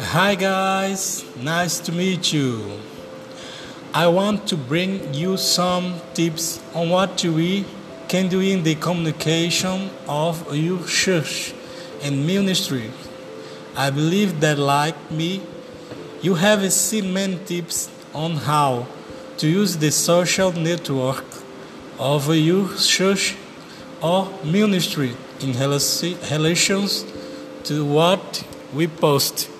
Hi guys, nice to meet you. I want to bring you some tips on what we can do in the communication of your church and ministry. I believe that, like me, you have seen many tips on how to use the social network of your church or ministry in relations to what we post.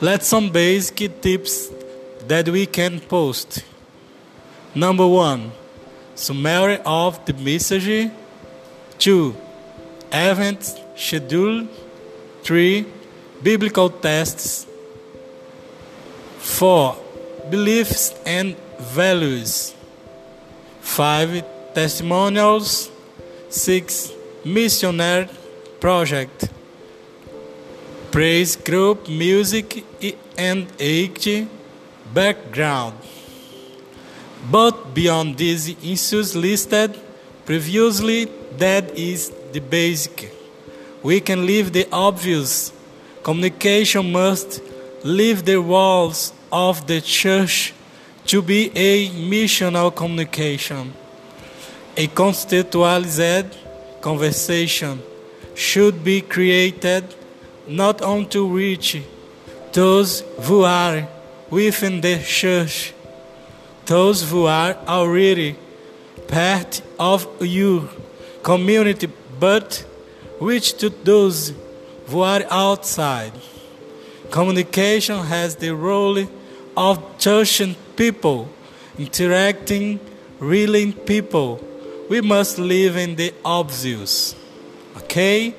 Let's some basic tips that we can post. Number one, summary of the message. Two, event schedule. Three, biblical texts. Four, beliefs and values. Five, testimonials. Six, missionary project praise group music and age background. But beyond these issues listed previously, that is the basic. We can leave the obvious. Communication must leave the walls of the church to be a missional communication. A constitutionalized conversation should be created not only to reach those who are within the church, those who are already part of your community, but reach to those who are outside. Communication has the role of touching people, interacting, reeling people. We must live in the obvious. Okay?